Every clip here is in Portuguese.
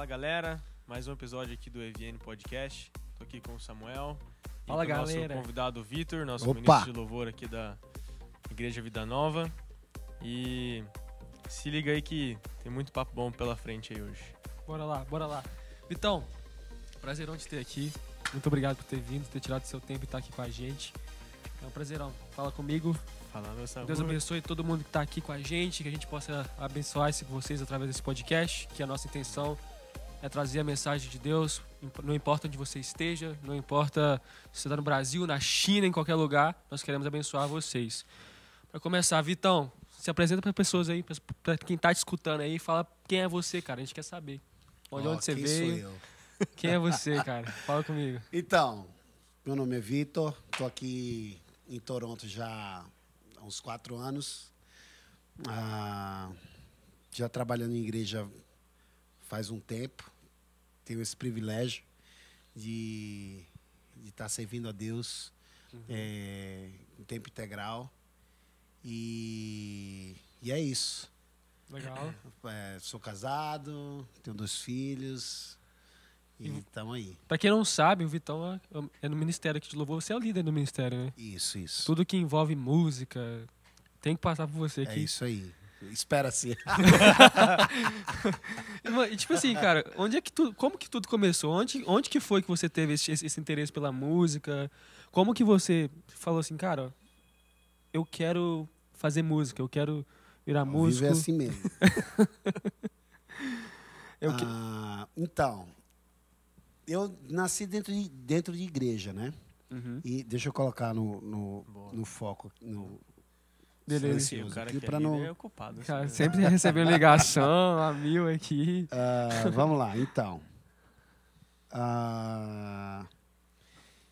Fala galera, mais um episódio aqui do EVN Podcast. Tô aqui com o Samuel. e Fala, com o galera. nosso convidado Vitor, nosso Opa. ministro de louvor aqui da Igreja Vida Nova. E se liga aí que tem muito papo bom pela frente aí hoje. Bora lá, bora lá. Vitão, prazerão te ter aqui. Muito obrigado por ter vindo, ter tirado seu tempo e estar aqui com a gente. É um prazerão. Fala comigo. Fala, meu Samuel. Deus abençoe todo mundo que está aqui com a gente, que a gente possa abençoar esse- vocês através desse podcast, que a nossa intenção é trazer a mensagem de Deus, não importa onde você esteja, não importa se você está no Brasil, na China, em qualquer lugar, nós queremos abençoar vocês. Para começar, Vitão, se apresenta para pessoas aí, para quem está te escutando aí, fala quem é você, cara, a gente quer saber. Olha Ó, onde você quem veio, sou eu? quem é você, cara, fala comigo. Então, meu nome é Vitor, tô aqui em Toronto já há uns quatro anos. Ah, já trabalhando em igreja faz um tempo. Tenho esse privilégio de estar servindo a Deus eh, em tempo integral. E, e é isso. Legal. É, sou casado, tenho dois filhos e estamos aí. Para quem não sabe, o Vitão é- é no ministério aqui de louvor, você é o líder do ministério, né? Isso, isso. Tudo que envolve música tem que passar por você É aqui. isso aí. Espera-se. E, e, tipo assim, cara, onde é que tu, como que tudo começou? Onde, onde que foi que você teve esse, esse- esse interesse pela música? Como que você falou assim, cara, eu quero fazer música, eu quero virar músico. Viver assim mesmo. eu que- Ah, então, eu nasci dentro de, dentro de igreja, né? Uhum. E deixa eu colocar no, no, no foco, no Beleza. Sim, o cara que é não... é ocupado. Cara, assim, sempre recebendo ligação, a mil aqui. Ah, vamos lá, então. Ah,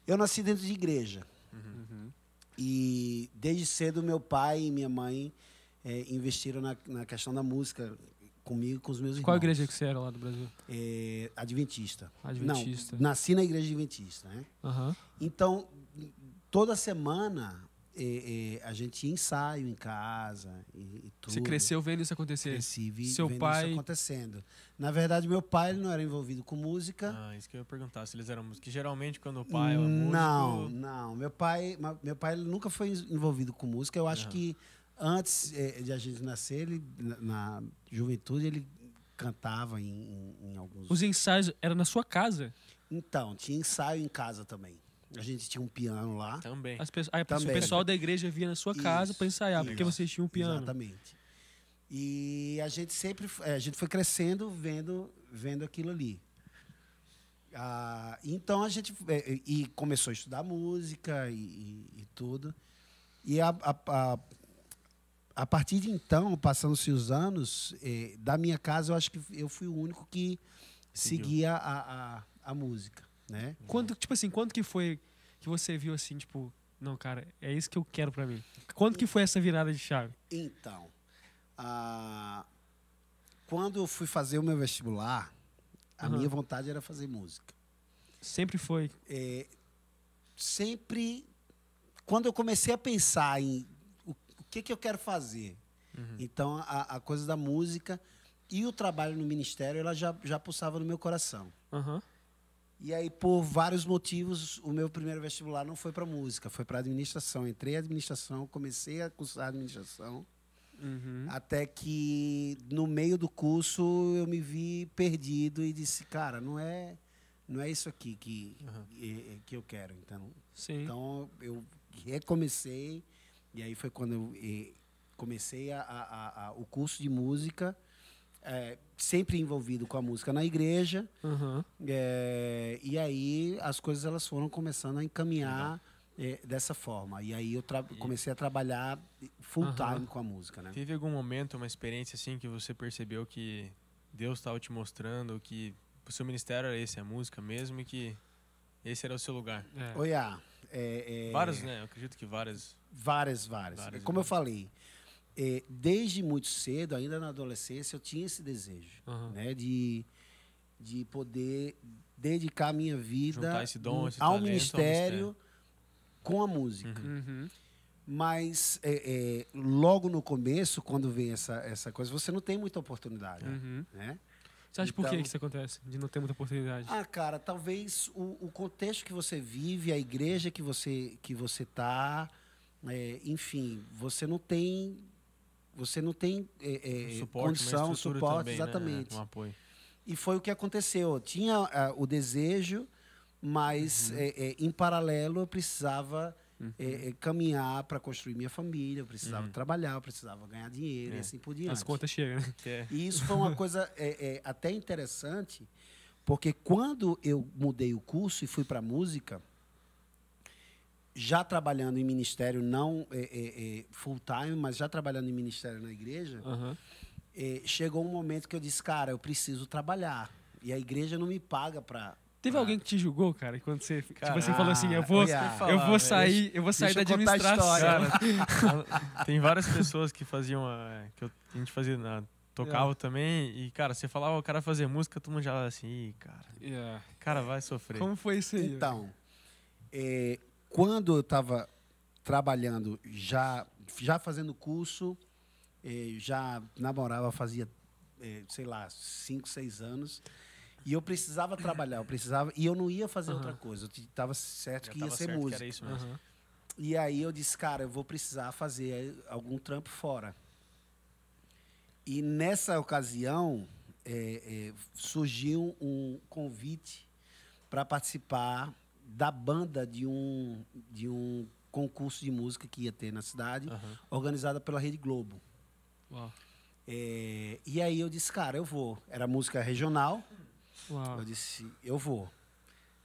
eu nasci dentro de igreja. Uhum. E desde cedo meu pai e minha mãe eh, investiram na, na questão da música comigo com os meus irmãos. Qual igreja que você era lá do Brasil? É, adventista. Adventista. Não, nasci na igreja adventista, né? Aham. Então, toda semana é, é, a gente tinha ensaio em casa e, e tudo. Você cresceu vendo isso acontecer? Cresci vi, Seu vendo pai- isso acontecendo. Na verdade, meu pai ele não era envolvido com música. Ah, isso que eu ia perguntar, se eles eram músicos. Que geralmente quando o pai é músico... Não, não. Meu pai, meu pai ele nunca foi envolvido com música. Eu acho que antes eh, de a gente nascer, ele, na, na juventude, ele cantava em, em- em alguns. Os ensaios eram na sua casa? Então, tinha ensaio em casa também. A gente tinha um piano lá. Também. As pessoas, aí, Também. o pessoal da igreja via na sua casa para ensaiar, isso. porque vocês tinham um piano. Exatamente. E a gente sempre eh, a gente foi crescendo vendo vendo aquilo ali. Ah, então a gente eh, e começou a estudar música e, e- e tudo. E a, a, a, a partir de então, passando-se os anos, eh, da minha casa, eu acho que eu fui o único que Seguiu. seguia a, a, a música, né? Quando, tipo assim, quando que foi que você viu assim, tipo, não, cara, é isso que eu quero pra mim? Quando que foi essa virada de chave? Então, ah, quando eu fui fazer o meu vestibular, a Aham. minha vontade era fazer música. Sempre foi. É, sempre, quando eu comecei a pensar em o, o que, que eu quero fazer, Uhum. então a, a coisa da música e o trabalho no ministério, ela já, já pulsava no meu coração. Aham. E aí, por vários motivos, o meu primeiro vestibular não foi para música, foi para administração. Entrei em administração, comecei a cursar administração. Uhum. Até que no meio do curso eu me vi perdido e disse, cara, não é, não é isso aqui que, é que eu quero. Então, Sim. então eu recomecei e aí foi quando eu eh, comecei a- a- a- o curso de música, eh, sempre envolvido com a música na igreja. Aham. eh, e aí as coisas elas foram começando a encaminhar eh, dessa forma. E aí eu E- comecei a trabalhar full Aham. time com a música, né? Teve algum momento, uma experiência assim, que você percebeu que Deus estava te mostrando que o seu ministério era esse, a música mesmo, e que esse era o seu lugar? É. Olha, é, é, Vários, né? Eu acredito que várias. Várias, várias. Várias, Como eu várias. falei, é, desde muito cedo, ainda na adolescência, eu tinha esse desejo, Aham. né, de, de poder dedicar a minha vida dom, esse ao talento ao ministério com a música. Uhum. Uhum. Mas é, é, logo no começo, quando vem essa, essa coisa, você não tem muita oportunidade, Uhum. né? Você acha por que Então- que isso acontece? De não ter muita oportunidade? Ah, cara, talvez o, o contexto que você vive, a igreja que você que você tá, é, enfim, você não tem você não tem é, é, Um suporte, condição, suporte, também, né? exatamente. Um apoio. E foi o que aconteceu. Eu tinha ah, o desejo, mas Uhum. é, é, em paralelo eu precisava é, é, caminhar para construir minha família, eu precisava Uhum. trabalhar, eu precisava ganhar dinheiro e assim por diante. As contas chegam, né? É- E isso foi uma coisa é, é, até interessante, porque quando eu mudei o curso e fui para música, já trabalhando em ministério, não é, é, é, full time, mas já trabalhando em ministério na igreja, é, chegou um momento que eu disse, cara, eu preciso trabalhar. E a igreja não me paga para. Teve alguém que te julgou, cara, quando você, tipo Cara, assim, falou assim, eu vou, olha, eu falar, vou sair, eu vou sair da administração. Cara, tem várias pessoas que faziam. a- que a gente fazia. na- tocava também. E, cara, você falava o cara fazer música, todo mundo já assim, Ih, cara. Yeah. Cara, vai sofrer. Como foi isso aí? Então, é, quando eu estava trabalhando, já, já fazendo curso, é, já namorava fazia, é, sei lá, cinco, seis anos. E eu precisava trabalhar, eu precisava. E eu não ia fazer Aham. outra coisa. Eu estava certo Já que ia ser certo que música. era isso mesmo. Aham. E aí eu disse, cara, eu vou precisar fazer algum trampo fora. E nessa ocasião é, é, surgiu um convite para participar da banda de um, de um concurso de música que ia ter na cidade, Aham. organizada pela Rede Globo. Uau. É, e aí eu disse, cara, eu vou. Era música regional. Uau. Eu disse, eu vou.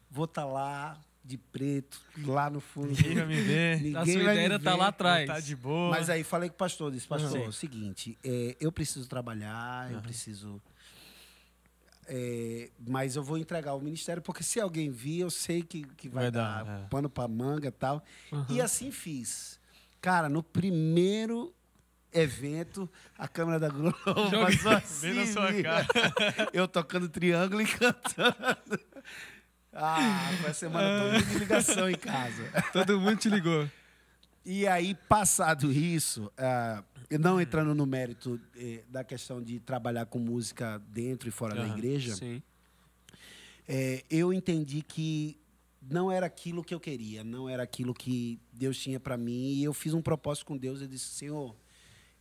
Vou estar lá de preto, lá no fundo. Ninguém vai me ver. Ninguém A sua vai ideia tá lá atrás. Tá de boa. Mas aí falei com o pastor, disse, pastor, Sim. é o seguinte, é, eu preciso trabalhar, eu Aham. preciso. É, mas eu vou entregar o ministério, porque se alguém vir, eu sei que, que vai, Vai dar, dar, é. pano para manga e tal. Aham. E assim fiz. Cara, no primeiro evento, a câmera da Globo passou assim. Na sua cara. eu tocando triângulo e cantando. Ah, foi a semana toda de ligação em casa. Todo mundo te ligou. E aí, passado isso, e não entrando no mérito eh, da questão de trabalhar com música dentro e fora da Aham, igreja, Sim. eh, eu entendi que não era aquilo que eu queria, não era aquilo que Deus tinha para mim. E eu fiz um propósito com Deus. Eu disse, Senhor,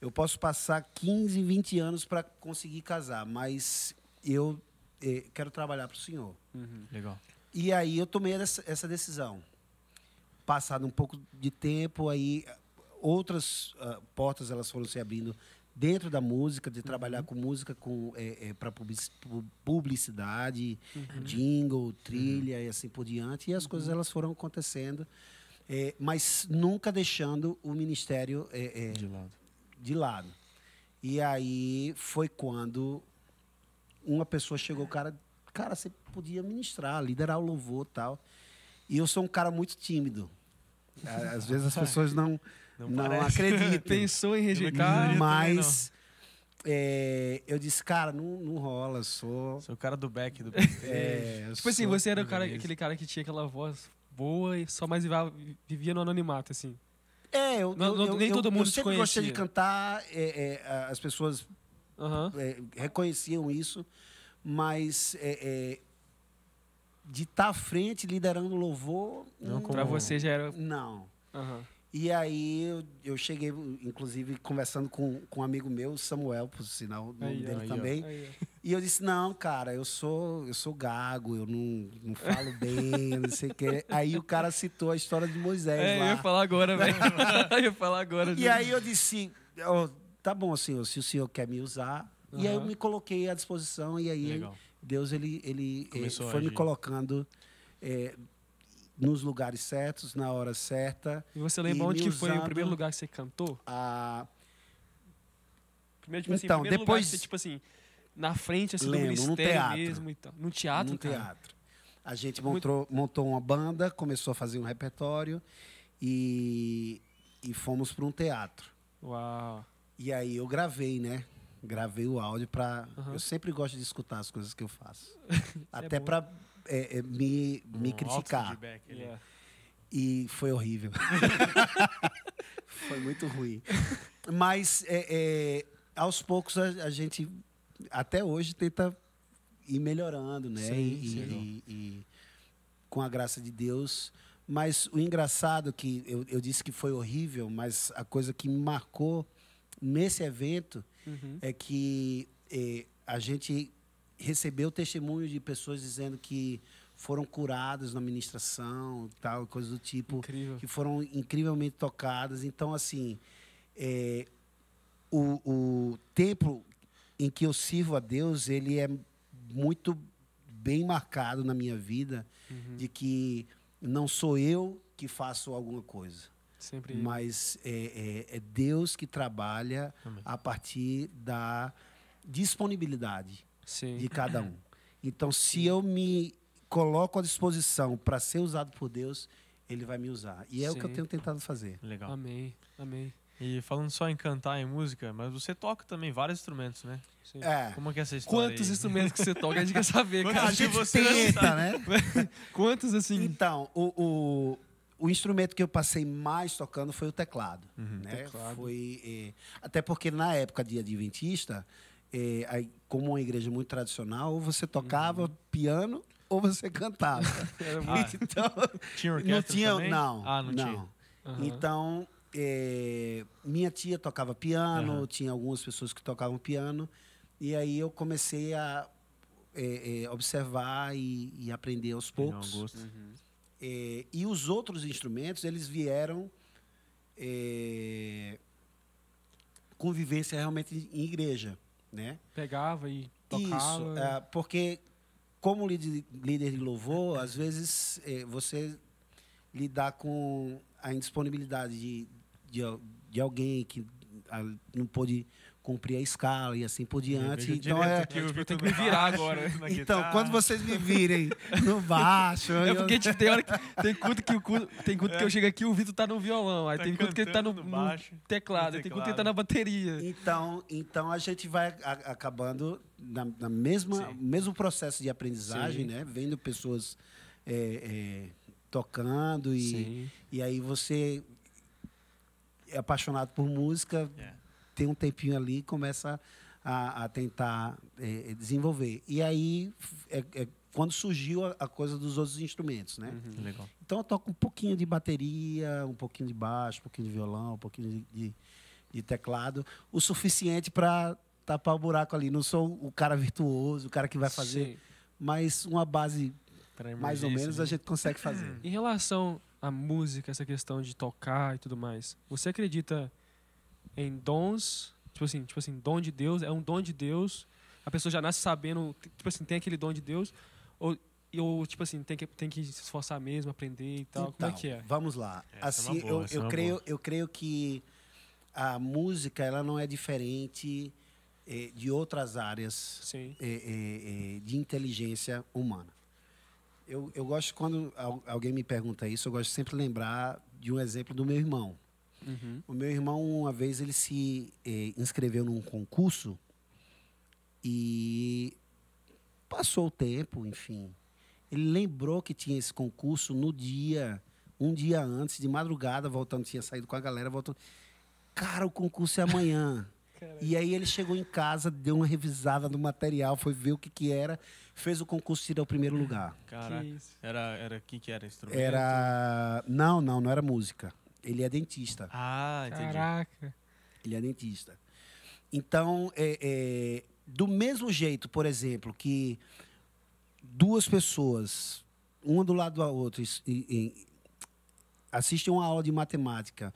eu posso passar 15, 20 anos para conseguir casar, mas eu eh, quero trabalhar para o Senhor. Legal. E aí eu tomei essa, essa decisão. Passado um pouco de tempo, aí outras ah, portas elas foram se abrindo dentro da música, de trabalhar com música com é, para publicidade, jingle, trilha e assim por diante. E as coisas elas foram acontecendo, é, mas nunca deixando o ministério é, é, De lado. de lado. E aí foi quando uma pessoa chegou, cara, cara, você podia ministrar, liderar o louvor tal. E eu sou um cara muito tímido. À- Às vezes as pessoas não, Não não, acreditam. Pensou em rejeitar. Mas é, eu disse, cara, não, não rola, eu sou. Sou o cara do back do é, eu Tipo assim, você era o cara, aquele cara que tinha aquela voz boa e só mais vivia, vivia no anonimato, assim. É, eu, Não- eu- não- eu- nem eu- todo mundo eu te sempre gostei de conhecia. cantar, é, é, as pessoas é, reconheciam isso, mas é, é, de estar à frente, liderando o louvor, Não hum, como- Pra você já era. não. Aham. E aí eu, eu cheguei, inclusive, conversando com, com um amigo meu, Samuel, por sinal, o nome Aí, dele aí, também. Aí. E eu disse, não, cara, eu sou, eu sou gago, eu não, não falo bem, eu não sei o quê. Aí o cara citou a história de Moisés É, eu lá. ia falar agora, velho. eu ia falar agora. E aí eu disse, ó, tá bom, senhor, se o senhor quer me usar. E aí eu me coloquei à disposição e aí Legal. Deus ele, ele eh, Começou a foi me colocando eh, nos lugares certos, na hora certa. E você e lembra onde me que foi o primeiro lugar que você cantou? A... Primeiro, tipo assim, Então, o primeiro depois- lugar que você, tipo assim, na frente, assim, Lembro, do no ministério teatro. mesmo e tal. No teatro, no cara? teatro. A gente montou, montou uma banda, começou a fazer um repertório e, e fomos para um teatro. Uau. E aí eu gravei, né? Gravei o áudio para. Aham. Eu sempre gosto de escutar as coisas que eu faço. é Até bom. para me, me Um criticar. auto-feedback ali. Yeah. E foi horrível. foi muito ruim. Mas é, é, aos poucos a, a gente, até hoje, tenta ir melhorando, né? Sim, e, sim. e- e com a graça de Deus. Mas o engraçado é que eu, eu disse que foi horrível, mas a coisa que me marcou nesse evento Uhum. é que eh, a gente recebeu testemunhos de pessoas dizendo que foram curadas na ministração, tal, coisa do tipo Incrível. que foram incrivelmente tocadas. Então, assim, é, o, o tempo em que eu sirvo a Deus, ele é muito bem marcado na minha vida, Uhum. de que não sou eu que faço alguma coisa, Sempre. mas é, é- é Deus que trabalha Amém. a partir da disponibilidade Sim. de cada um. Então, se eu me coloco à disposição para ser usado por Deus, Ele vai me usar. E é o que eu Sim. tenho tentado fazer. Legal. Amém. Amém. E falando só em cantar em música, mas você toca também vários instrumentos, né? Sim. É. Como é que é essa história? Quantos aí? instrumentos que você toca? A gente quer saber, Quantos cara. A gente você tenta, né? Quantos, assim... Então, o, o, o instrumento que eu passei mais tocando foi o teclado. Uhum. né? Teclado. Foi, eh, até porque na época de adventista, eh, aí, como uma igreja muito tradicional, ou você tocava Uhum. piano ou você cantava. Era Ah, muito... então, Tinha não orquestra tinha, também? não, Ah, não, tinha. Aham. Então, eh, minha tia tocava piano, Aham. tinha algumas pessoas que tocavam piano, e aí eu comecei a eh, eh, observar e, e aprender aos um poucos. gosto. Eh, e os outros instrumentos, eles vieram eh, com vivência realmente em igreja, né? Pegava e tocava. Isso, é, porque como líder, líder de louvor, às vezes eh, você lidar com a indisponibilidade de, de, de alguém que ah, não pôde cumprir a escala e assim por diante. Então, é, aqui Eu tenho que me no virar agora. na então quando vocês me virem no baixo, É eu- porque tipo, tem hora que tem culto que o culto, tem culto que eu chego aqui o Vitor tá no violão, aí Tá tem culto que ele tá no, no baixo, teclado, no aí tem culto que ele teclado. tá na bateria. Então, então a gente vai a- acabando na, na mesma Sim. mesmo processo de aprendizagem, Sim. né? Vendo pessoas é, é, tocando e, Sim. e aí você é apaixonado por música, É. tem um tempinho ali e começa a, a tentar é, desenvolver. E aí é, é quando surgiu a, a coisa dos outros instrumentos, né? Uhum. Legal. Então eu toco um pouquinho de bateria, um pouquinho de baixo, um pouquinho de violão, um pouquinho de, de- de teclado, o suficiente para tapar o buraco ali. Não sou o cara virtuoso, o cara que vai fazer, Sim. mas uma base mais ou menos né? a gente consegue fazer. Em relação à música, essa questão de tocar e tudo mais, você acredita em dons? Tipo assim, tipo assim, dom de Deus, é um dom de Deus. A pessoa já nasce sabendo, tipo assim, tem aquele dom de Deus ou ou tipo assim, tem que tem que se esforçar mesmo, aprender e tal. Como é Então, que é? Vamos lá. Essa é assim, uma boa, eu, é eu uma creio, boa. eu creio que a música ela não é diferente eh, de outras áreas Sim. é, é, é, de inteligência humana. Eu, eu gosto, quando al- alguém me pergunta isso, eu gosto de sempre lembrar de um exemplo do meu irmão. Uhum. O meu irmão, uma vez, ele se eh, inscreveu num concurso e passou o tempo, enfim. Ele lembrou que tinha esse concurso no dia, um dia antes, de madrugada, voltando, tinha saído com a galera, voltou. Cara, o concurso é amanhã. E aí ele chegou em casa, deu uma revisada no material, foi ver o que, que era, fez o concurso e tirou o primeiro lugar. Isso. Era, era, que que era instrumento? Era. Não, não, não era música. Ele é dentista. Ah, entendi. Caraca. Ele é dentista. Então, é, é, do mesmo jeito, por exemplo, que duas pessoas, uma do lado da outra, e- e- assistem uma aula de matemática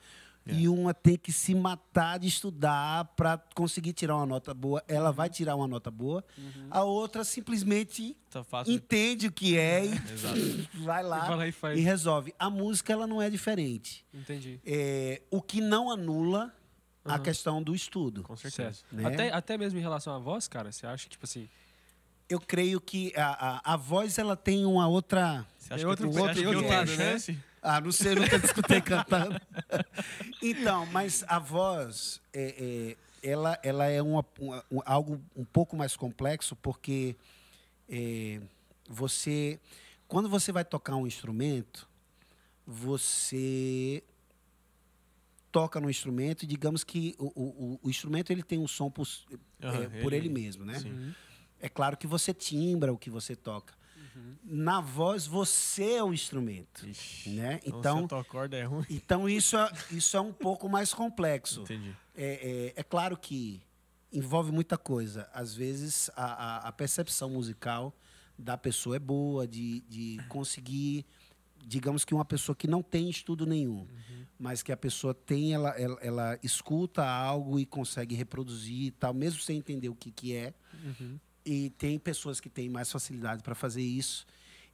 É. e uma tem que se matar de estudar para conseguir tirar uma nota boa, ela vai tirar uma nota boa, Uhum. a outra simplesmente fácil. entende o que é e vai Vai lá lá e faz. e resolve. A música ela não é diferente. Entendi. É, o que não anula a Aham. questão do estudo. Com certeza. Né? Até, até mesmo em relação à voz, cara, você acha que, tipo assim, Eu creio que a, a, a voz ela tem uma outra. Você acha Tem outro- que, tem você acha que outro eu tenho lado, né? chance? Ah, não sei, nunca escutei cantando. Então, mas a voz, é, é, ela, ela é uma, uma- um- algo um pouco mais complexo, porque é, você, quando você vai tocar um instrumento, você toca no instrumento e digamos que o, o, o- instrumento ele tem um som por, é, por ele mesmo, né? Sim. uhum, É claro que você timbra o que você toca. Na voz, você é o instrumento. Ixi. Né? Então, Então, corda é ruim. então isso, é, isso é um pouco mais complexo. Entendi. É, é, é claro que envolve muita coisa. Às vezes, a, a- a percepção musical da pessoa é boa, de, de conseguir. Digamos que uma pessoa que não tem estudo nenhum, mas que a pessoa tem, ela, ela, ela escuta algo e consegue reproduzir e tal, mesmo sem entender o que, que é. Uhum. E tem pessoas que têm mais facilidade para fazer isso.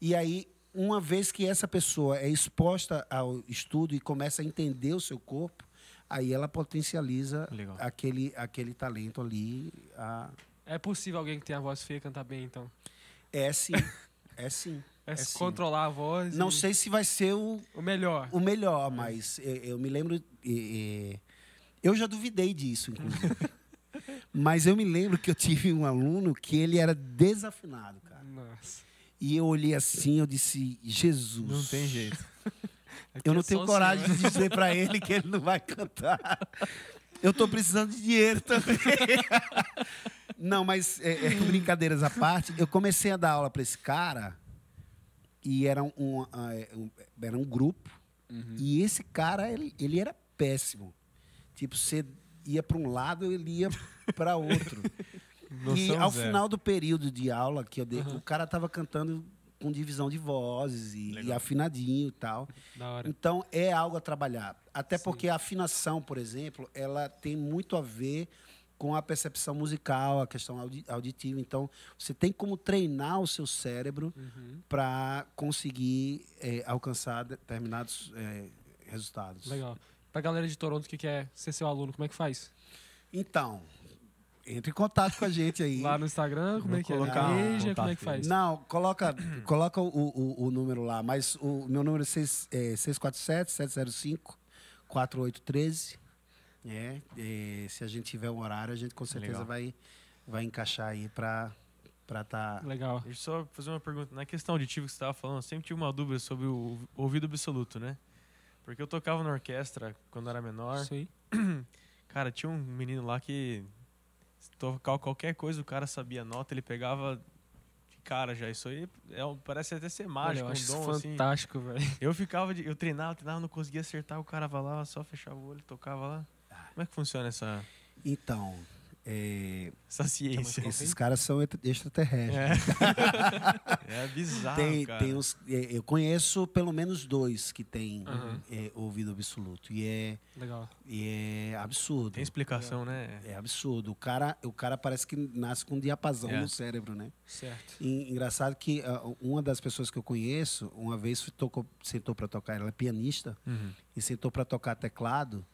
E aí, uma vez que essa pessoa é exposta ao estudo e começa a entender o seu corpo, aí ela potencializa Legal. aquele, aquele talento ali. a- É possível alguém que tem a voz feia cantar bem, então. É sim, é sim. É, É sim. controlar a voz. Não e- sei se vai ser o, O melhor. o melhor, mas eh, eu me lembro. eh, eh, eu já duvidei disso, inclusive. mas eu me lembro que eu tive um aluno que ele era desafinado, cara. Nossa. E eu olhei assim, eu disse, Jesus. Não tem jeito. Aqui Eu não é tenho coragem senhor. de dizer pra ele que ele não vai cantar. Eu tô precisando de dinheiro também. Não, mas é, é, brincadeiras à parte, eu comecei a dar aula para esse cara e era um, um, ah, é, um- era um grupo Uhum. e esse cara ele, ele era péssimo. Tipo, você ia para um lado, ele ia para outro. e ao zero. final do período de aula que eu dei, Aham. o cara tava cantando com divisão de vozes e, e afinadinho e tal. Então é algo a trabalhar. Até Sim. porque a afinação, por exemplo, ela tem muito a ver com a percepção musical, a questão audi- auditiva. Então você tem como treinar o seu cérebro Uhum. para conseguir eh, alcançar determinados eh, resultados. Legal. Pra galera de Toronto que quer ser seu aluno, como é que faz? Então entre em contato com a gente aí. Lá no Instagram, como Vou é que é? colocar Na o igreja, como é que faz? Não, coloca, coloca o, o, o número lá, mas o meu número é, seis- é 647-705-4813. É, é, se a gente tiver um horário, a gente com certeza Legal. vai, vai encaixar aí para estar. Tá... Legal. Deixa eu só fazer uma pergunta. Na questão auditiva que você estava falando, eu sempre tive uma dúvida sobre o ouvido absoluto, né? Porque eu tocava na orquestra quando era menor. Isso aí. Cara, tinha um menino lá que se tocar qualquer coisa, o cara sabia a nota, ele pegava de cara já. Isso aí é parece até ser Olha, mágico, eu acho um dom assim. fantástico, velho. Eu ficava, de- eu treinava, treinava, não conseguia acertar, o cara vai lá, só fechava o olho, tocava lá. Como é que funciona essa, Então, é, essa ciência? esses caras são extra- extraterrestres. É, é bizarro, Tem, cara. tem é, eu conheço pelo menos dois que têm Aham. é, ouvido absoluto. E é, Legal. e é absurdo. Tem explicação, né? É absurdo. O cara, o cara parece que nasce com um diapasão É. no cérebro, né? Certo. E, engraçado que ah, uma das pessoas que eu conheço, uma vez tocou, sentou para tocar, ela é pianista, Uhum. e sentou para tocar teclado,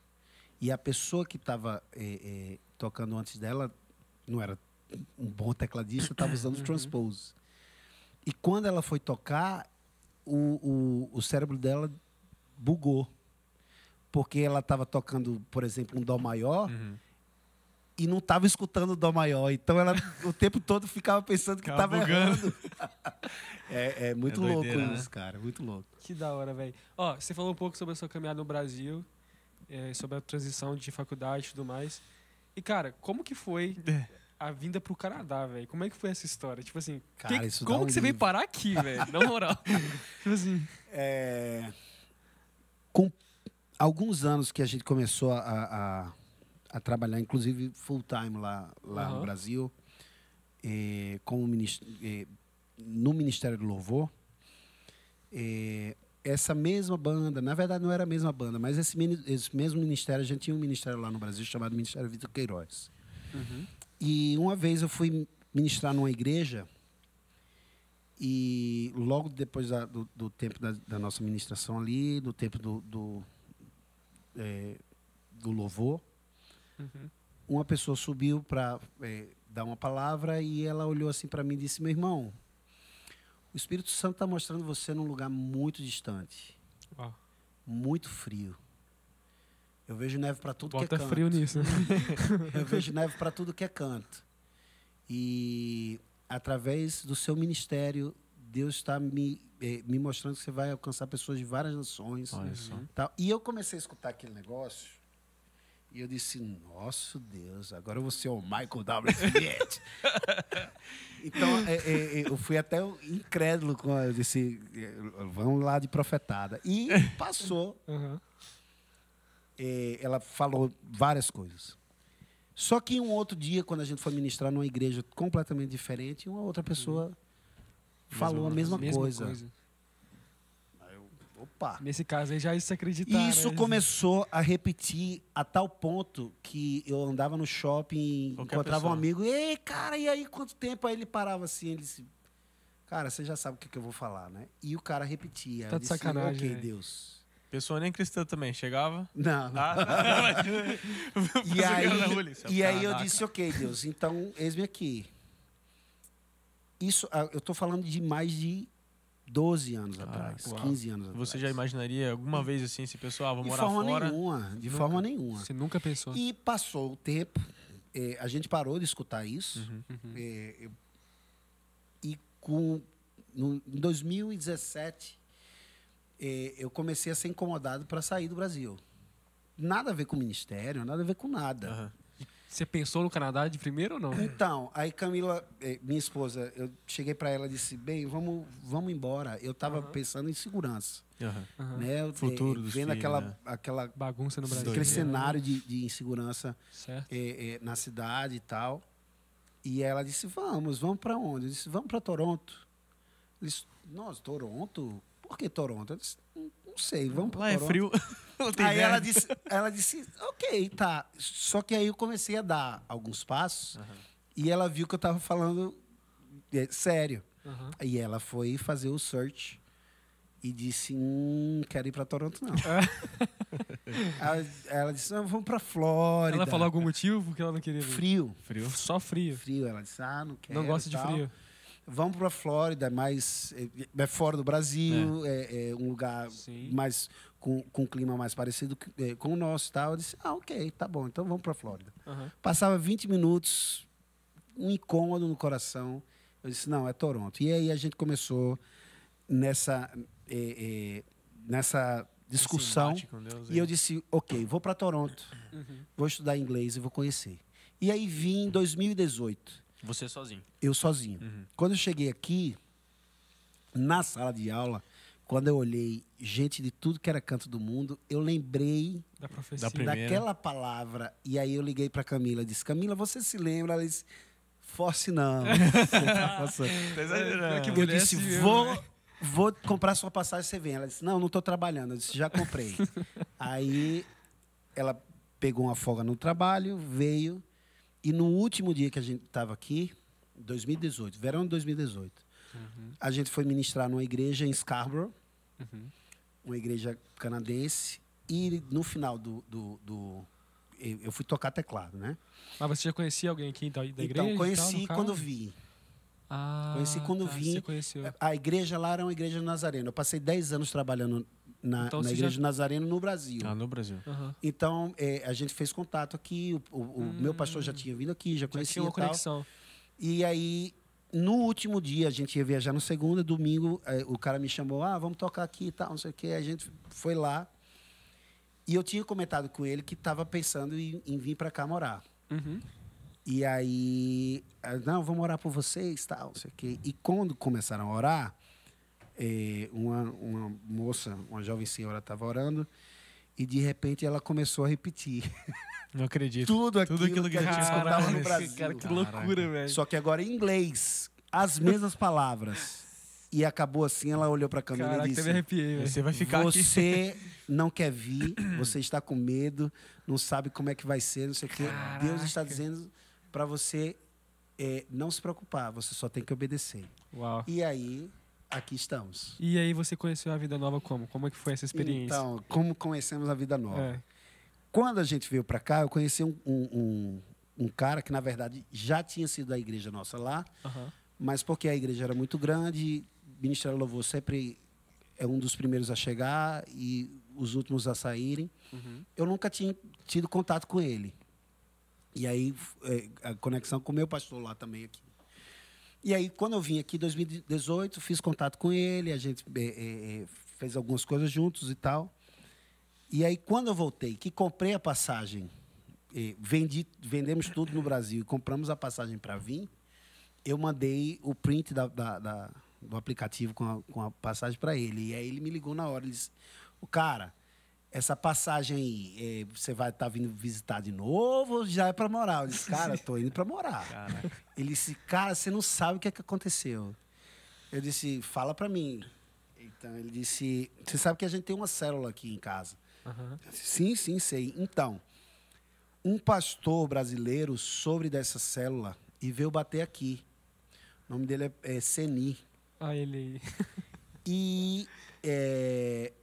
e a pessoa que estava tocando antes dela não era um bom tecladista, estava usando Uhum. o transpose. E quando ela foi tocar, o, o, o cérebro dela bugou. Porque ela estava tocando, por exemplo, um dó maior, Uhum. e não estava escutando o dó maior. Então ela o tempo todo ficava pensando que estava bugando. errando. É, é muito É louco doideira, né? isso, cara. Muito louco. Que da hora, velho. Ó, você falou um pouco sobre a sua caminhada no Brasil, é, sobre a transição de faculdade e tudo mais. E, cara, como que foi a vinda pro Canadá, velho? Como é que foi essa história? Tipo assim, Cara, que- como um que você veio parar aqui, velho? Na moral. tipo assim. É, com alguns anos que a gente começou a, a, a trabalhar, inclusive full time lá, lá no Aham. Brasil, eh, como minis- eh, no Ministério do Louvor, eh, essa mesma banda, na verdade não era a mesma banda, mas esse, esse mesmo ministério, a gente tinha um ministério lá no Brasil chamado Ministério Vitor Queiroz. Uhum. E uma vez eu fui ministrar numa igreja e logo depois da- do, do tempo da, da nossa ministração ali, do tempo do, do, eh, do louvor, Uhum. uma pessoa subiu para dar uma palavra e ela olhou assim para mim e disse: Meu irmão, o Espírito Santo está mostrando você num lugar muito distante, Ó, muito frio. Eu vejo neve para tudo que é bota canto. frio nisso. né? Eu vejo neve para tudo que é canto. E através do seu ministério, Deus está me, eh, me mostrando que você vai alcançar pessoas de várias nações. Olha só. tal. E eu comecei a escutar aquele negócio E eu disse, nosso Deus, agora eu vou ser o Michael W. Smith. então, é, é, é, eu fui até incrédulo com eu disse, vamos lá de profetada. E passou. Aham. É, ela falou várias coisas. Só que um outro dia, quando a gente foi ministrar numa igreja completamente diferente, uma outra pessoa falou a mesma, Mesma coisa. coisa. Opa! Nesse caso aí já se acreditar. E isso né? começou a repetir a tal ponto que eu andava no shopping, Qualquer encontrava um pessoa. amigo, ei, cara, e aí quanto tempo? Aí ele parava assim, ele disse, cara, você já sabe o que, que eu vou falar, né? E o cara repetia. Tá de disse, sacanagem, Ok, né? Deus. Pessoa nem cristã também. Chegava. Não, não. Ah, não, E aí, e aí eu disse, ok, Deus, então eis-me aqui. Isso, ah, eu estou falando de mais de 12 anos atrás, uau. 15 anos atrás. Você já imaginaria alguma vez assim, se pessoal, ah, vou De morar forma fora? nenhuma, de Nunca. forma nenhuma. Você nunca pensou. E passou o tempo, eh, a gente parou de escutar isso. Uhum. Uhum. eh, eu- e com, no, em 2017, eh, eu comecei a ser incomodado para sair do Brasil. Nada a ver com o ministério, nada a ver com nada. Aham. Você pensou no Canadá de primeiro ou não? Então, aí Camila, eh, minha esposa, eu cheguei para ela e disse: bem, vamos, vamos embora. Eu estava pensando em segurança. Aham. Né? Eu, Futuro eh, dos Vendo filhos, aquela, né? aquela, Bagunça no Brasil. aquele Doideira. cenário de, de insegurança Certo. eh, eh, na cidade e tal. E ela disse: Vamos, vamos para onde? Eu disse: Vamos para Toronto. Eu disse: Nossa, Toronto? Por que Toronto? Eu disse: Não, sei, vamos para Lá é Toronto. frio. Não tem Aí ela disse, ela disse: Ok, tá. Só que aí eu comecei a dar alguns passos Aham. e ela viu que eu estava falando eh, sério. Aham. Aí ela foi fazer o search e disse: Hum, quero ir para Toronto, não. ela, ela disse: "Não, Vamos para Flórida. Ela falou algum motivo porque ela não queria vir? Frio. Frio. Só frio. Frio. Ela disse: Ah, não quero. não gosta de tal. frio. Vamos para Flórida, mas é, é fora do Brasil, é, é um lugar Sim. mais com, com um clima mais parecido que- é, com o nosso. Tal. Eu disse: Ah, ok, tá bom, então vamos para Flórida. Aham. Passava 20 minutos, um incômodo no coração. Eu disse, não, é Toronto. E aí a gente começou nessa, eh, nessa discussão. Deus E eu disse, ok, vou para Toronto, Uhum. vou estudar inglês e vou conhecer. E aí vim em 2018, Você sozinho. eu sozinho. Uhum. Quando eu cheguei aqui, na sala de aula, quando eu olhei gente de tudo que era canto do mundo, eu lembrei Da profecia. Da daquela palavra. E aí eu liguei para Camila, disse: Camila, você se lembra? Ela disse: Force não. Você tá que eu mulher disse: assim vou, né? vou comprar sua passagem, você vem. Ela disse: Não, não estou trabalhando. Eu disse: Já comprei. aí ela pegou uma folga no trabalho, veio. E no último dia que a gente estava aqui, 2018, verão de 2018, Uhum. a gente foi ministrar numa igreja em Scarborough, Uhum. uma igreja canadense. E no final do. do, do- eu fui tocar teclado, né? Mas você já conhecia alguém aqui da, da igreja? então, e tal, conheci no quando vi. Ah, Conheci quando tá, vim. Você conheceu. A igreja lá era uma igreja nazarena. Eu passei 10 anos trabalhando na, Então, na igreja já- nazarena no Brasil. Ah, no Brasil. Aham. Então, é, a gente fez contato aqui. O, o- o meu pastor já tinha vindo aqui, já Já conhecia tinha uma e tal. conexão. E aí, no último dia, a gente ia viajar no segundo, domingo, eh, o cara me chamou, ah, vamos tocar aqui e tal, não sei o quê. A gente foi lá. E eu tinha comentado com ele que estava pensando em, em vir para cá morar. Uhum. E aí, ah, não, vou morar por vocês, tal, não sei o quê. E quando começaram a orar, uma, uma moça, uma jovem senhora estava orando, e de repente ela começou a repetir Não acredito. tudo aquilo, Tudo aquilo que a gente escutava no Brasil. Cara, que loucura, velho. Só que agora em inglês, as mesmas palavras. E acabou assim, ela olhou para a Camila Caraca, e disse: arrepiei. Você vai ficar aqui. Você não quer vir, você está com medo, não sabe como é que vai ser, não sei o quê. Deus está dizendo para você eh, não se preocupar, você só tem que obedecer. Uau. E aí, aqui estamos. E aí você conheceu a vida nova como? Como é que foi essa experiência? Então, como conhecemos a vida nova? É. Quando a gente veio para cá, eu conheci um, um, um, cara que, na verdade, já tinha sido da igreja nossa lá, Aham. mas porque a igreja era muito grande, Ministério Louvor sempre é um dos primeiros a chegar e os últimos a saírem. Uhum. Eu nunca tinha tido contato com ele. E aí, é, a conexão com o meu pastor lá também aqui. E aí, quando eu vim aqui em 2018, fiz contato com ele, a gente é, é, fez algumas coisas juntos e tal. E aí, quando eu voltei, que comprei a passagem vendi, vendemos tudo no Brasil e compramos a passagem para vir, eu mandei o print da, da- da- do aplicativo com a, com a passagem para ele. E aí ele me ligou na hora. Ele disse: O cara, essa passagem aí, eh, você vai estar vindo visitar de novo ou já é para morar? Eu disse: Cara, tô indo para morar. Caraca. Ele disse: Cara, você não sabe o que, é que aconteceu. Eu disse: Fala para mim. Então ele disse: Você sabe que a gente tem uma célula aqui em casa. Eu disse, Sim, sim, sei. Então, um pastor brasileiro sobre dessa célula e veio bater aqui. O nome dele é, é Seni. Ah, ele aí. E é,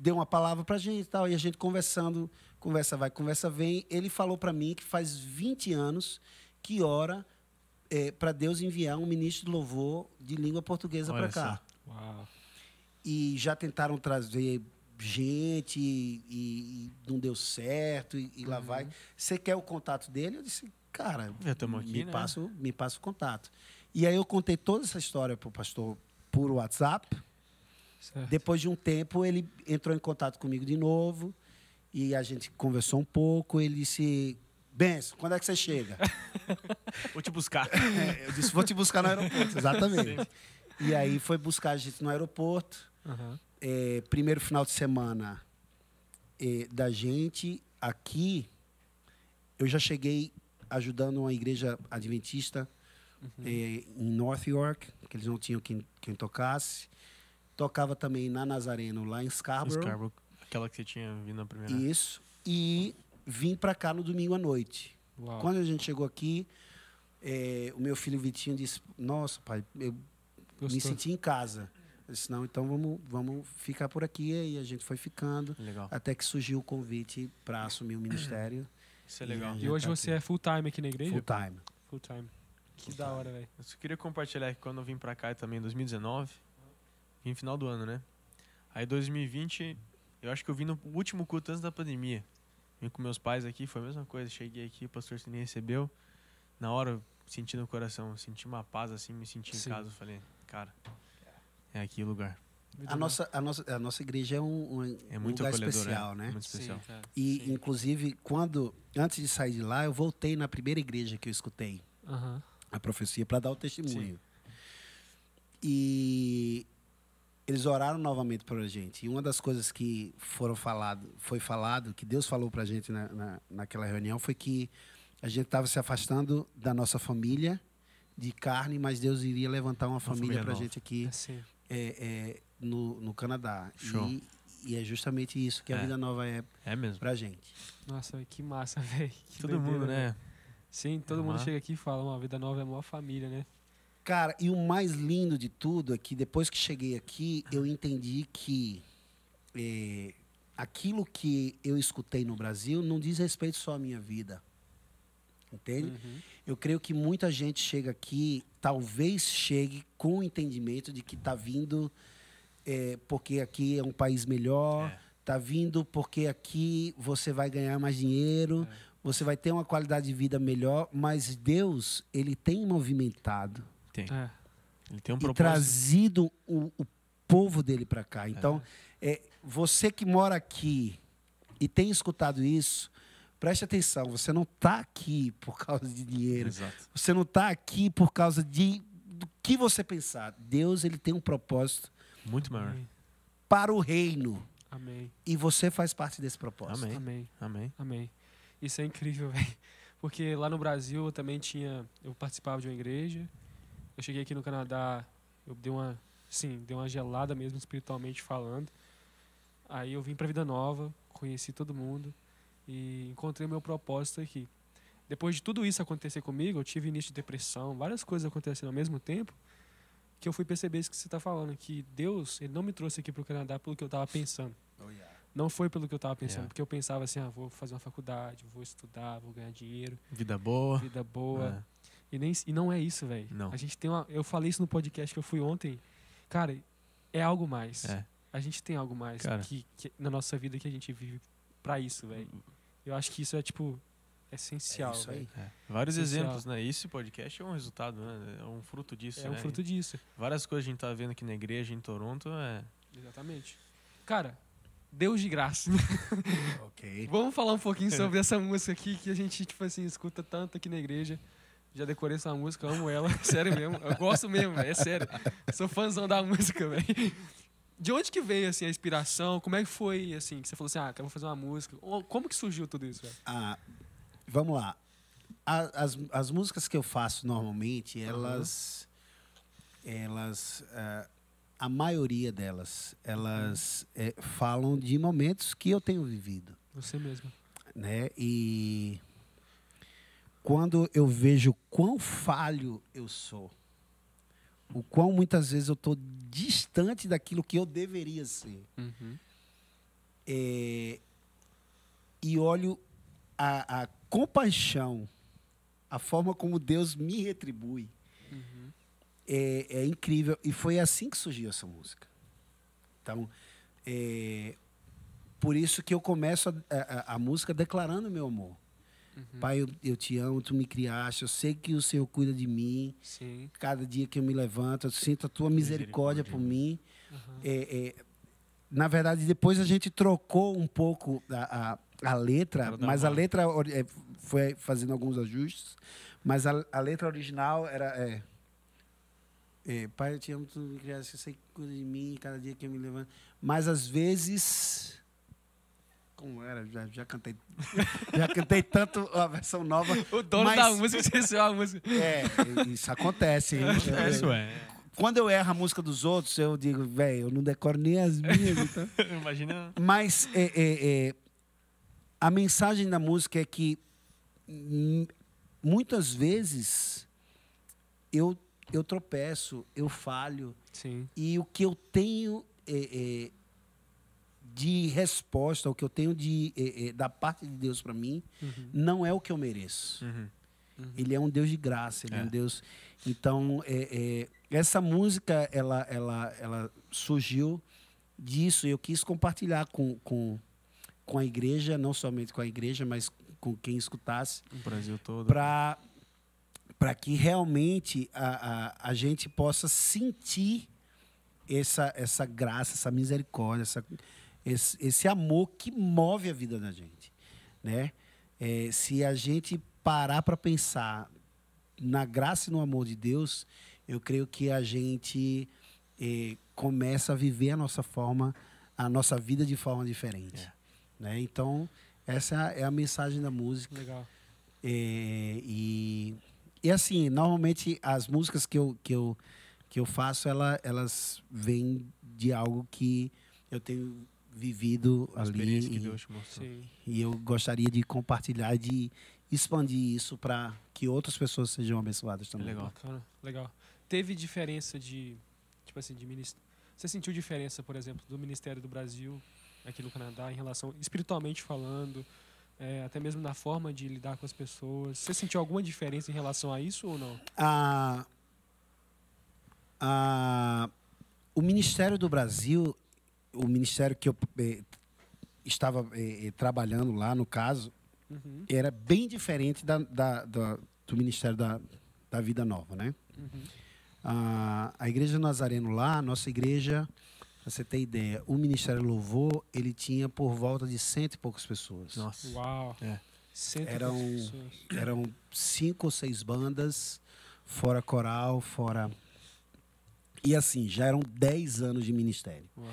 deu uma palavra pra gente e tal. E a gente conversando, conversa vai, conversa vem. Ele falou pra mim que faz 20 anos que ora é, para Deus enviar um ministro de louvor de língua portuguesa para cá. Uau. E já tentaram trazer gente e, e não deu certo e, e lá Uhum. vai. Você quer o contato dele? Eu disse, cara, tamo aqui, me, né? passa, o- me passa o contato. E aí eu contei toda essa história pro pastor por WhatsApp. Certo. Depois de um tempo, ele entrou em contato comigo de novo e a gente conversou um pouco. Ele disse, Benção, quando é que você chega? Vou te buscar. É, eu disse, vou te buscar no aeroporto. Exatamente. E aí foi buscar a gente no aeroporto. Aham. É, primeiro final de semana é, da gente aqui, eu já cheguei ajudando uma igreja adventista é, em North York, que eles não tinham quem, quem tocasse. Tocava também na Nazareno, lá em Scarborough. Scarborough, aquela que você tinha vindo na primeira. Isso. E vim para cá no domingo à noite. Uau. Quando a gente chegou aqui, é, o meu filho Vitinho disse: Nossa, pai, eu me Gostou? senti em casa. Eu disse: Não, então vamos, vamos ficar por aqui. E a gente foi ficando, Legal. até que surgiu o convite para assumir o ministério Isso é legal. E hoje tá você aqui. é full time aqui na igreja? full time. Full time. Que da hora, velho. Eu só queria compartilhar que quando eu vim pra cá também em 2019, vim no final do ano, né? Aí 2020, eu acho que eu vim no último culto antes da pandemia. Vim com meus pais aqui, foi a mesma coisa. Cheguei aqui, o pastor Sininho recebeu. Na hora, eu senti no coração, senti uma paz assim, me senti em Sim. casa. Eu falei, cara, é aqui o lugar. A nossa, a, nossa, a nossa igreja é um, um, É um muito lugar acolhedor, especial, é, né? Muito especial. Sim, cara. E, Sim. inclusive, quando antes de sair de lá, eu voltei na primeira igreja que eu escutei. A profecia para dar o testemunho. E eles oraram novamente para a gente. E uma das coisas que foram falado, foi falado, que Deus falou para a gente na, na, naquela reunião, foi que a gente estava se afastando da nossa família de carne, mas Deus iria levantar uma, família família para a gente aqui Assim. é, é, no, no Canadá. Show. E, e é justamente isso que a É. Vida Nova é É mesmo. para a gente. Nossa, que massa, velho. Que Todo doideira, mundo, velho. né? Sim, todo mundo chega aqui e fala, uma vida nova é a maior família, né? Cara, e o mais lindo de tudo é que depois que cheguei aqui, eu entendi que eh, aquilo que eu escutei no Brasil não diz respeito só à minha vida. Entende? Uhum. Eu creio que muita gente chega aqui, talvez chegue com o entendimento de que está vindo eh, porque aqui é um país melhor, É. está vindo porque aqui você vai ganhar mais dinheiro, É. você vai ter uma qualidade de vida melhor, mas Deus, ele tem movimentado Tem. É. Ele tem um e propósito. trazido o, o povo dele para cá. Então, é, você que mora aqui e tem escutado isso, preste atenção. Você não está aqui por causa de dinheiro. Exato. Você não está aqui por causa de do que você pensar. Deus ele tem um propósito Muito maior. Amém. para o reino Amém. e você faz parte desse propósito. Amém. Amém. Amém. Amém. Isso é incrível, velho. Porque lá no Brasil eu também tinha. Eu participava de uma igreja. Eu cheguei aqui no Canadá, eu dei uma. Sim, dei uma gelada mesmo espiritualmente falando. Aí eu vim pra Vida Nova, conheci todo mundo e encontrei meu propósito aqui. Depois de tudo isso acontecer comigo, eu tive início de depressão, várias coisas acontecendo ao mesmo tempo, que eu fui perceber isso que você está falando, que Deus, ele não me trouxe aqui pro Canadá pelo que eu estava pensando. Não foi pelo que eu estava pensando, Yeah. porque eu pensava assim, ah, vou fazer uma faculdade, vou estudar, vou ganhar dinheiro, Vida boa. vida boa. É. E, nem, e não é isso, velho. Não. A gente tem uma. Eu falei isso no podcast que eu fui ontem. Cara, é algo mais. É. A gente tem algo mais Cara. que, que- na nossa vida que a gente vive pra isso, velho. Eu acho que isso é, tipo, essencial. É isso aí. É. Vários Essencial. exemplos, né? Esse podcast é um resultado, né? É um fruto disso, É um né? fruto disso. Várias coisas a gente tá vendo aqui na igreja, em Toronto, é... Exatamente. Cara, Deus de Graça. Ok. Vamos falar um pouquinho sobre essa música aqui que a gente, tipo assim, escuta tanto aqui na igreja. Já decorei essa música, amo ela, sério mesmo. Eu gosto mesmo, véio, é sério. Sou fãzão da música, velho. De onde que veio, assim, a inspiração? Como é que foi, assim, que você falou assim, ah, quero fazer uma música? Como que surgiu tudo isso, velho? Ah, vamos lá. As, as músicas que eu faço normalmente, elas. Elas. ah, a maioria delas, elas eh, falam de momentos que eu tenho vivido. Você mesmo. né? E quando eu vejo quão falho eu sou, o quão muitas vezes eu estou distante daquilo que eu deveria ser, Uhum. é, e olho a, a compaixão, a forma como Deus me retribui, Uhum. é, é incrível. E foi assim que surgiu essa música. Então, é, por isso que eu começo a, a- a música declarando meu amor. Uhum. Pai, eu, eu te amo, tu me criaste, eu sei que o Senhor cuida de mim. Sim. Cada dia que eu me levanto, eu sinto a tua misericórdia, Misericórdia. por mim. Uhum. É, é, na verdade, depois a gente trocou um pouco a, a, a letra, mas a letra é, foi fazendo alguns ajustes. Mas a, a letra original era. É, é, Pai, eu te amo, tu me criaste, eu sei que cuida de mim, cada dia que eu me levanto. Mas às vezes. Como era? Já, já cantei. já cantei tanto a versão nova. O dono Mas- da música esqueceu a música. É, isso acontece. É isso, é. Quando eu erro a música dos outros, eu digo, velho, eu não decoro nem as minhas. Então. Imagina. Mas é, é, é, a mensagem da música é que hum, muitas vezes eu, eu tropeço, eu falho, Sim. e o que eu tenho é, é, de resposta, o que eu tenho de, é, é, da parte de Deus para mim, Uhum. não é o que eu mereço. Uhum. Ele é um Deus de graça, ele é, É. um Deus. Então, é, essa música, ela, ela, ela surgiu disso. Eu quis compartilhar com, com, com a igreja, não somente com a igreja, mas com quem escutasse, O Brasil todo. para para que realmente a, a, a gente possa sentir essa, essa graça, essa misericórdia, essa, esse, esse amor que move a vida da gente. Né? É, se a gente parar para pensar na graça e no amor de Deus, eu creio que a gente eh, começa a viver a nossa forma, a nossa vida de forma diferente. É. Né? Então, essa é a mensagem da música. Legal. É, e, e assim, normalmente as músicas que eu, que eu, que eu faço, ela, elas vêm de algo que eu tenho vivido A ali. que e- Deus mostrou. Sim. e eu gostaria de compartilhar, de expandir isso para que outras pessoas sejam abençoadas também. Legal. Bacana, legal. Teve diferença de, tipo assim, de ministério. Você sentiu diferença, por exemplo, do Ministério do Brasil aqui no Canadá em relação, espiritualmente falando, é, até mesmo na forma de lidar com as pessoas? Você sentiu alguma diferença em relação a isso ou não? A, a, o Ministério do Brasil, o ministério que eu eh, estava eh, eh, trabalhando lá, no caso, Uhum, era bem diferente da, da- da- do Ministério da, da Vida Nova, né? uhum. A, a Igreja Nazareno lá, a nossa igreja, pra você ter ideia, o Ministério Louvor, ele tinha por volta de cento e poucas pessoas. Nossa. Uau. É. Cento Eram- pessoas. Eram cinco ou seis bandas, fora coral, fora... E assim, já eram dez anos de ministério. Uau.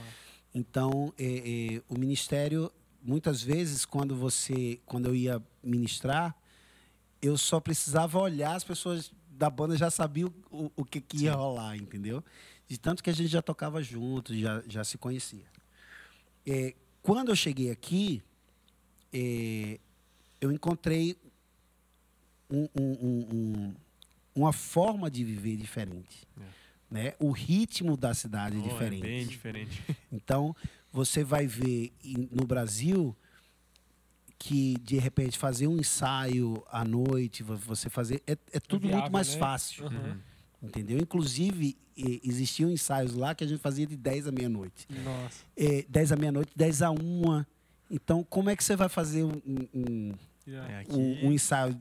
Então, é, é, o ministério, muitas vezes, quando você, quando eu ia ministrar, eu só precisava olhar, as pessoas da banda já sabiam o, o que, que ia rolar, entendeu? De tanto que a gente já tocava junto, já, já se conhecia. É, quando eu cheguei aqui, é, eu encontrei um- um- um- uma forma de viver diferente. É. Né? O ritmo da cidade é Oh, diferente. bem diferente. Então, você vai ver no Brasil que, de repente, fazer um ensaio à noite, vo- você fazer. É, é tudo viável, muito mais né? fácil. Uhum. Entendeu? Inclusive, existiam ensaios lá que a gente fazia de 10 à meia-noite. Nossa. É, 10 à meia-noite, 10 à 1. Então, como é que você vai fazer um, um- Yeah. É, um- um ensaio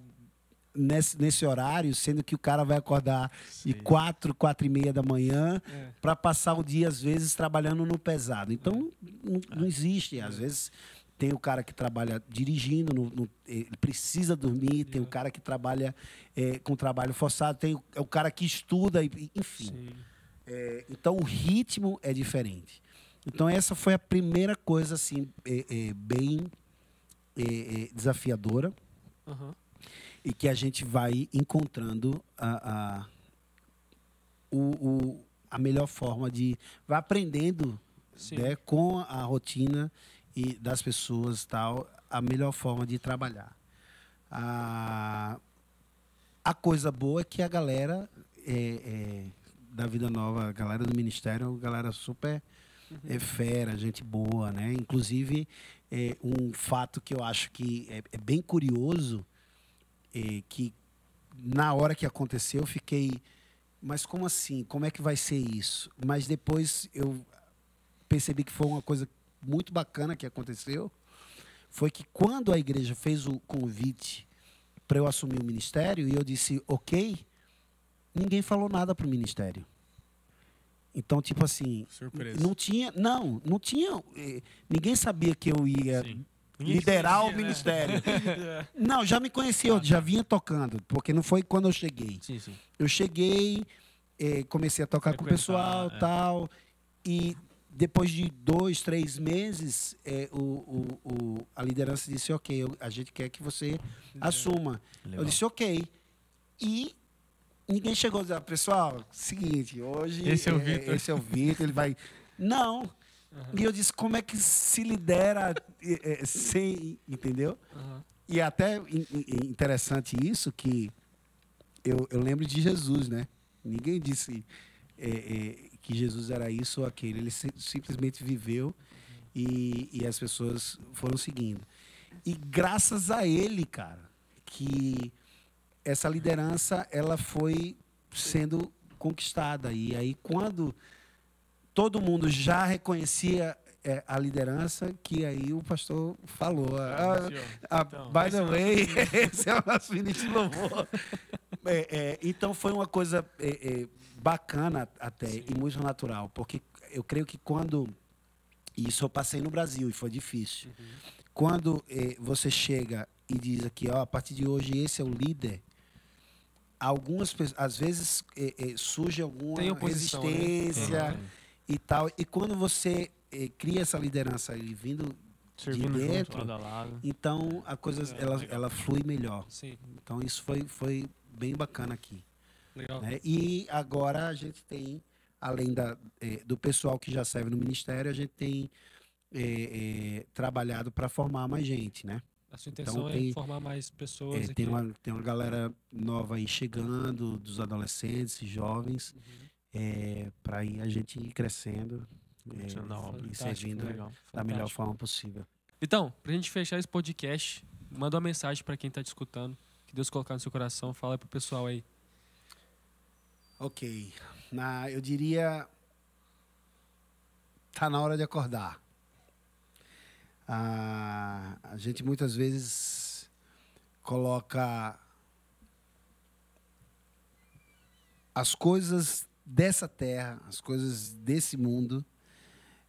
nesse, nesse horário, sendo que o cara vai acordar de sei. 4, 4 e meia da manhã É. para passar o dia, às vezes, trabalhando no pesado. Então, não, não existe. Às vezes tem o cara que trabalha dirigindo, no, no- ele precisa dormir, tem o cara que trabalha é, com trabalho forçado, tem o, é o cara que estuda, enfim. Sim. É, então o ritmo é diferente. Então essa foi a primeira coisa assim é, é, bem é, é, desafiadora Aham. E que a gente vai encontrando a, a, o, o- a melhor forma de vai aprendendo né, com a rotina e das pessoas tal a melhor forma de trabalhar. A, a coisa boa é que a galera é, é, da vida nova a galera do ministério é uma galera super é fera, gente boa, né? Inclusive, é, um fato que eu acho que é, é bem curioso que na hora que aconteceu eu fiquei, mas como assim? Como é que vai ser isso? Mas depois eu percebi que foi uma coisa muito bacana que aconteceu, foi que quando a igreja fez o convite para eu assumir o ministério e eu disse ok, ninguém falou nada para o ministério. Então, tipo assim, Surpresa. não tinha, não, não tinha, eh, ninguém sabia que eu ia Sim. Liderar o né? ministério. Não, já me conhecia, eu já vinha tocando, porque não foi quando eu cheguei. Sim, sim. Eu cheguei, eh, comecei a tocar com o pessoal é. tal, e depois de dois, três meses, eh, o, o- o- a liderança disse, ok, a gente quer que você assuma. Legal. Eu disse, ok. E ninguém chegou a dizer, pessoal, seguinte, hoje Esse é o eh, Vitor." esse é o Vitor, ele vai... Não. E eu disse, como é que se lidera eh, sem... Entendeu? Aham. E é até in- in- interessante isso que eu, eu lembro de Jesus, né? Ninguém disse é, é, que Jesus era isso ou aquele. Ele si- simplesmente viveu e, e as pessoas foram seguindo. E graças a ele, cara, que essa liderança ela foi sendo conquistada. E aí quando todo mundo já reconhecia é, a liderança, que aí o pastor falou. "Ah, Anunciou. ah, Então, by the é way, esse é o nosso ministro de louvor. É, é, então foi uma coisa é, bacana até e muito natural, porque eu creio que quando isso eu passei no Brasil e foi difícil. Quando é, você chega e diz aqui, ó, a partir de hoje esse é o líder, algumas às vezes é, é, surge alguma Tem oposição, né? E tal. E quando você eh, cria essa liderança vindo Servindo de dentro, lado lado. então a coisa É, ela, legal. ela flui melhor. Sim, Então isso foi, foi bem bacana aqui. legal. né? E agora a gente tem, além da, eh, do pessoal que já serve no ministério, a gente tem eh, trabalhado para formar mais gente, né? A sua intenção é tem- formar mais pessoas aqui. tem, uma, tem uma galera nova aí chegando, dos adolescentes e jovens, Uhum. Para aí a gente ir crescendo eh, a obra. e servindo Legal. da melhor forma possível. Então, pra gente fechar esse podcast, manda uma mensagem pra quem tá te escutando. Que Deus colocar no seu coração. Fala pro pessoal aí. Ok. Na, eu diria. Tá na hora de acordar. Ah, a gente muitas vezes coloca as coisas dessa terra, as coisas desse mundo,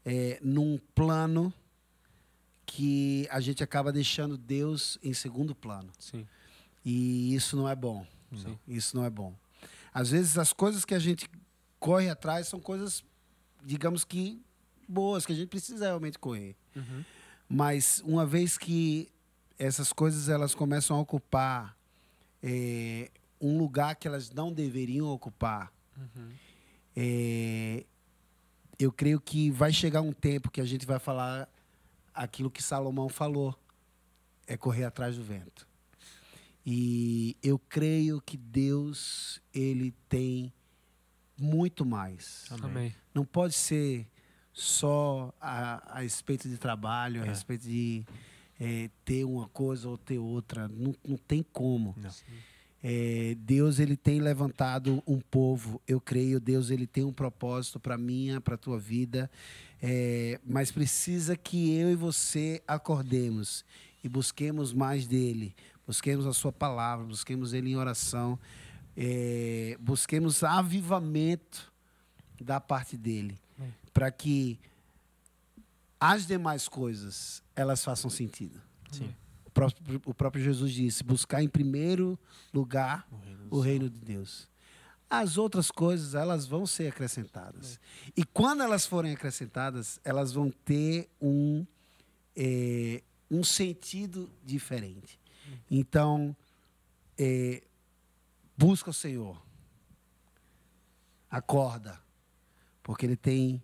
eh, num plano que a gente acaba deixando Deus em segundo plano. Sim. E isso não é bom. Sim. Isso não é bom. Às vezes as coisas que a gente corre atrás são coisas, digamos que boas, que a gente precisa realmente correr. Uhum. Mas uma vez que essas coisas elas começam a ocupar eh, um lugar que elas não deveriam ocupar, Uhum. Eh, eu creio que vai chegar um tempo que a gente vai falar aquilo que Salomão falou, é correr atrás do vento. E eu creio que Deus ele tem muito mais. Amém. Não pode ser só a, a respeito de trabalho, a É. respeito de eh, ter uma coisa ou ter outra. Não, não tem como. Não. É, Deus ele tem levantado um povo, eu creio, Deus ele tem um propósito para minha, para tua vida, é, mas precisa que eu e você acordemos e busquemos mais dele, busquemos a sua palavra, busquemos ele em oração, é, busquemos avivamento da parte dele, para que as demais coisas elas façam sentido. Sim. O próprio, o próprio Jesus disse: buscar em primeiro lugar O reino o reino de Deus. As outras coisas, elas vão ser acrescentadas. E quando elas forem acrescentadas, elas vão ter um, eh, um sentido diferente. Então, eh, busca o Senhor. Acorda. Porque Ele tem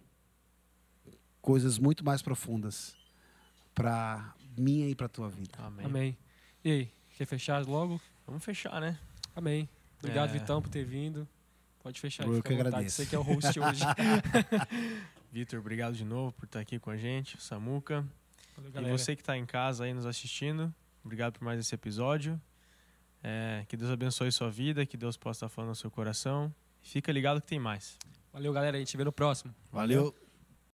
coisas muito mais profundas para minha e para tua vida. Amém. Amém. E aí, quer fechar logo? Vamos fechar, né? Amém. Obrigado, É. Vitão, por ter vindo. Pode fechar Eu que agradeço. Você que é o host hoje. Vitor, obrigado de novo por estar aqui com a gente. Samuca. Valeu, E você que está em casa aí nos assistindo, obrigado por mais esse episódio. É, que Deus abençoe sua vida, que Deus possa estar falando no seu coração. Fica ligado que tem mais. Valeu, galera. A gente se vê no próximo. Valeu.